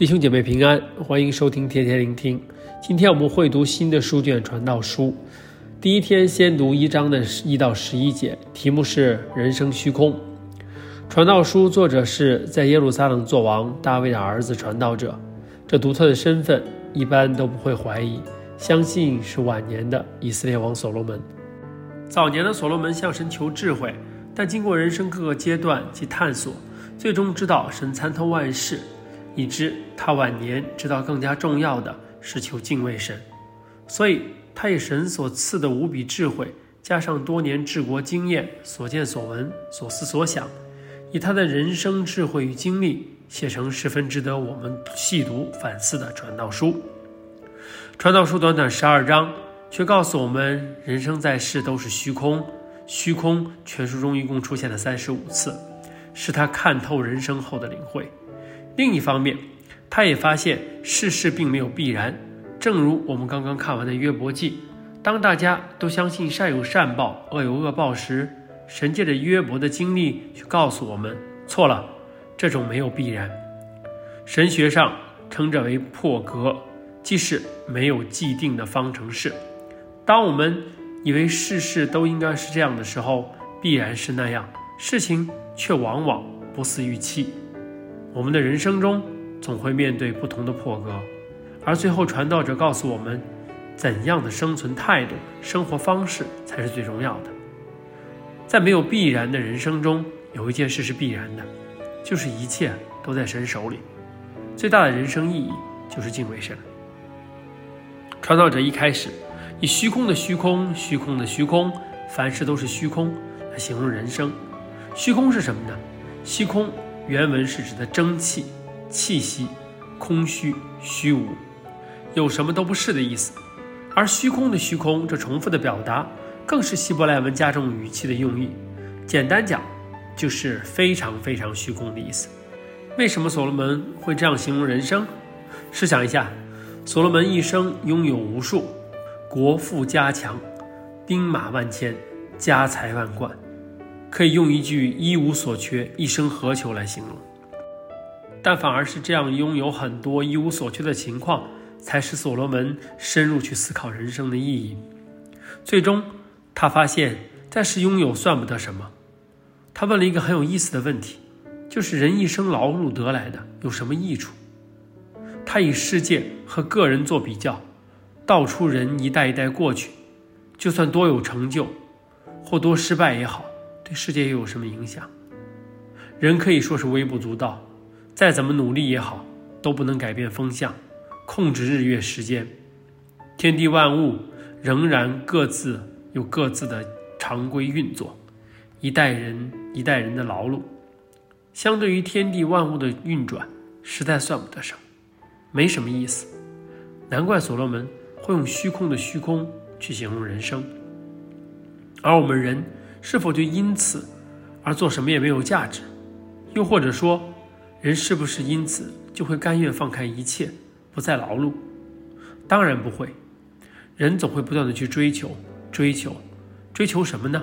弟兄姐妹平安，欢迎收听天天聆听。今天我们会读新的书卷《传道书》，第一天先读一章的一到十一节，题目是“人生虚空”。《传道书》作者是在耶路撒冷作王大卫的儿子传道者，这独特的身份一般都不会怀疑，相信是晚年的以色列王所罗门。早年的所罗门向神求智慧，但经过人生各个阶段及探索，最终知道神参透万事。以致他晚年知道更加重要的是求敬畏神，所以他以神所赐的无比智慧，加上多年治国经验、所见所闻、所思所想，以他的人生智慧与经历，写成十分值得我们细读反思的传道书。传道书短短十二章，却告诉我们人生在世都是虚空。虚空全书中一共出现了三十五次，是他看透人生后的领会。另一方面，他也发现世事并没有必然。正如我们刚刚看完的约伯记，当大家都相信善有善报、恶有恶报时，神借着约伯的经历去告诉我们：错了，这种没有必然。神学上称之为破格，即是没有既定的方程式。当我们以为世事都应该是这样的时候，必然是那样，事情却往往不似预期。我们的人生中总会面对不同的破格，而最后传道者告诉我们，怎样的生存态度、生活方式才是最重要的。在没有必然的人生中，有一件事是必然的，就是一切都在神手里。最大的人生意义就是敬畏神。传道者一开始以虚空的虚空、虚空的虚空，凡事都是虚空来形容人生。虚空是什么呢？虚空。原文是指的蒸汽、气息、空虚、虚无，有什么都不是的意思。而虚空的虚空，这重复的表达，更是希伯来文加重语气的用意。简单讲，就是非常非常虚空的意思。为什么所罗门会这样形容人生？试想一下，所罗门一生拥有无数，国富家强，兵马万千，家财万贯。可以用一句“一无所缺，一生何求”来形容，但反而是这样拥有很多一无所缺的情况，才使所罗门深入去思考人生的意义。最终，他发现暂时拥有算不得什么。他问了一个很有意思的问题，就是人一生劳碌得来的有什么益处？他以世界和个人做比较，道出人一代一代过去，就算多有成就，或多失败也好。对世界又有什么影响？人可以说是微不足道，再怎么努力也好，都不能改变风向，控制日月时间。天地万物仍然各自有各自的常规运作，一代人一代人的劳碌，相对于天地万物的运转，实在算不得什么，没什么意思。难怪所罗门会用虚空的虚空去形容人生，而我们人。是否就因此而做什么也没有价值？又或者说，人是不是因此就会甘愿放开一切，不再劳碌？当然不会。人总会不断地去追求、追求、追求什么呢？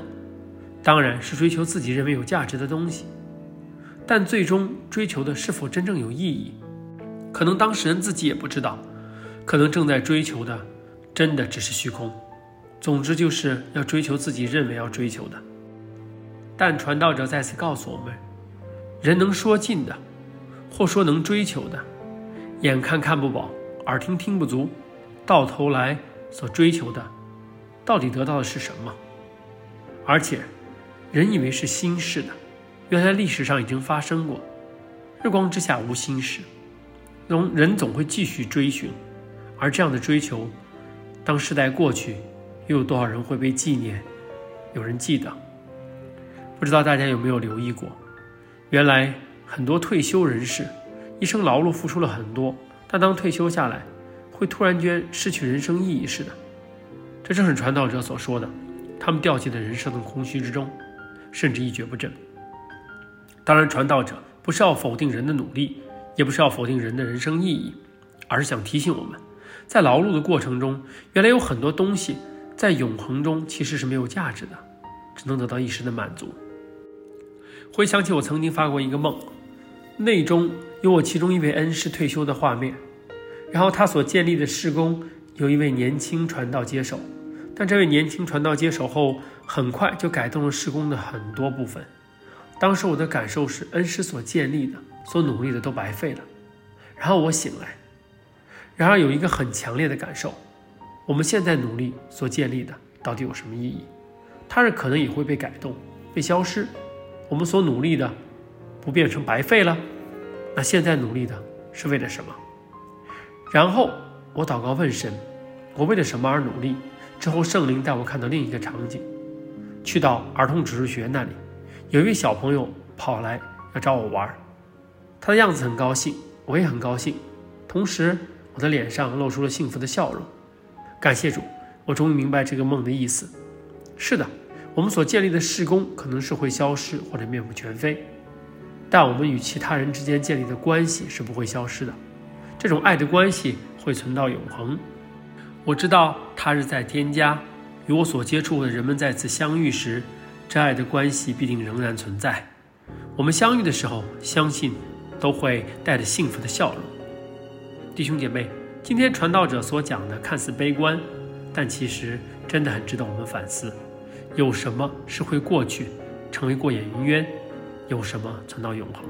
当然是追求自己认为有价值的东西。但最终追求的是否真正有意义？可能当事人自己也不知道。可能正在追求的，真的只是虚空。总之，就是要追求自己认为要追求的。但传道者再次告诉我们：人能说尽的，或说能追求的，眼看看不饱，耳听听不足，到头来所追求的，到底得到的是什么？而且，人以为是新事的，原来历史上已经发生过。日光之下无新事，人人总会继续追寻，而这样的追求，当时代过去。又有多少人会被纪念？有人记得？不知道大家有没有留意过？原来很多退休人士一生劳碌付出了很多，但当退休下来，会突然间失去人生意义似的。这正是传道者所说的，他们掉进了人生的空虚之中，甚至一蹶不振。当然，传道者不是要否定人的努力，也不是要否定人的人生意义，而是想提醒我们，在劳碌的过程中，原来有很多东西。在永恒中其实是没有价值的，只能得到一时的满足。回想起我曾经发过一个梦，内中有我其中一位恩师退休的画面，然后他所建立的事工有一位年轻传道接手，但这位年轻传道接手后，很快就改动了事工的很多部分。当时我的感受是，恩师所建立的、所努力的都白费了。然后我醒来，然而有一个很强烈的感受：我们现在努力所建立的到底有什么意义？它是可能也会被改动、被消失。我们所努力的不变成白费了？那现在努力的是为了什么？然后我祷告问神：我为了什么而努力？之后圣灵带我看到另一个场景，去到儿童指数学那里。有一位小朋友跑来要找我玩，他的样子很高兴，我也很高兴，同时我的脸上露出了幸福的笑容。感谢主，我终于明白这个梦的意思。是的，我们所建立的事工可能是会消失或者面目全非，但我们与其他人之间建立的关系是不会消失的。这种爱的关系会存到永恒。我知道他日在天家，与我所接触的人们再次相遇时。这爱的关系必定仍然存在。我们相遇的时候，相信都会带着幸福的笑容。弟兄姐妹，今天传道者所讲的看似悲观，但其实真的很值得我们反思。有什么是会过去，成为过眼云烟？有什么存到永恒？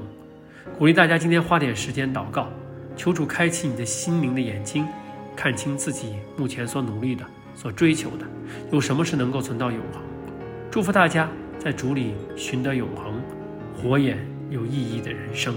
鼓励大家今天花点时间祷告，求主开启你的心灵的眼睛，看清自己目前所努力的、所追求的，有什么是能够存到永恒。祝福大家在主里寻得永恒，活眼有意义的人生。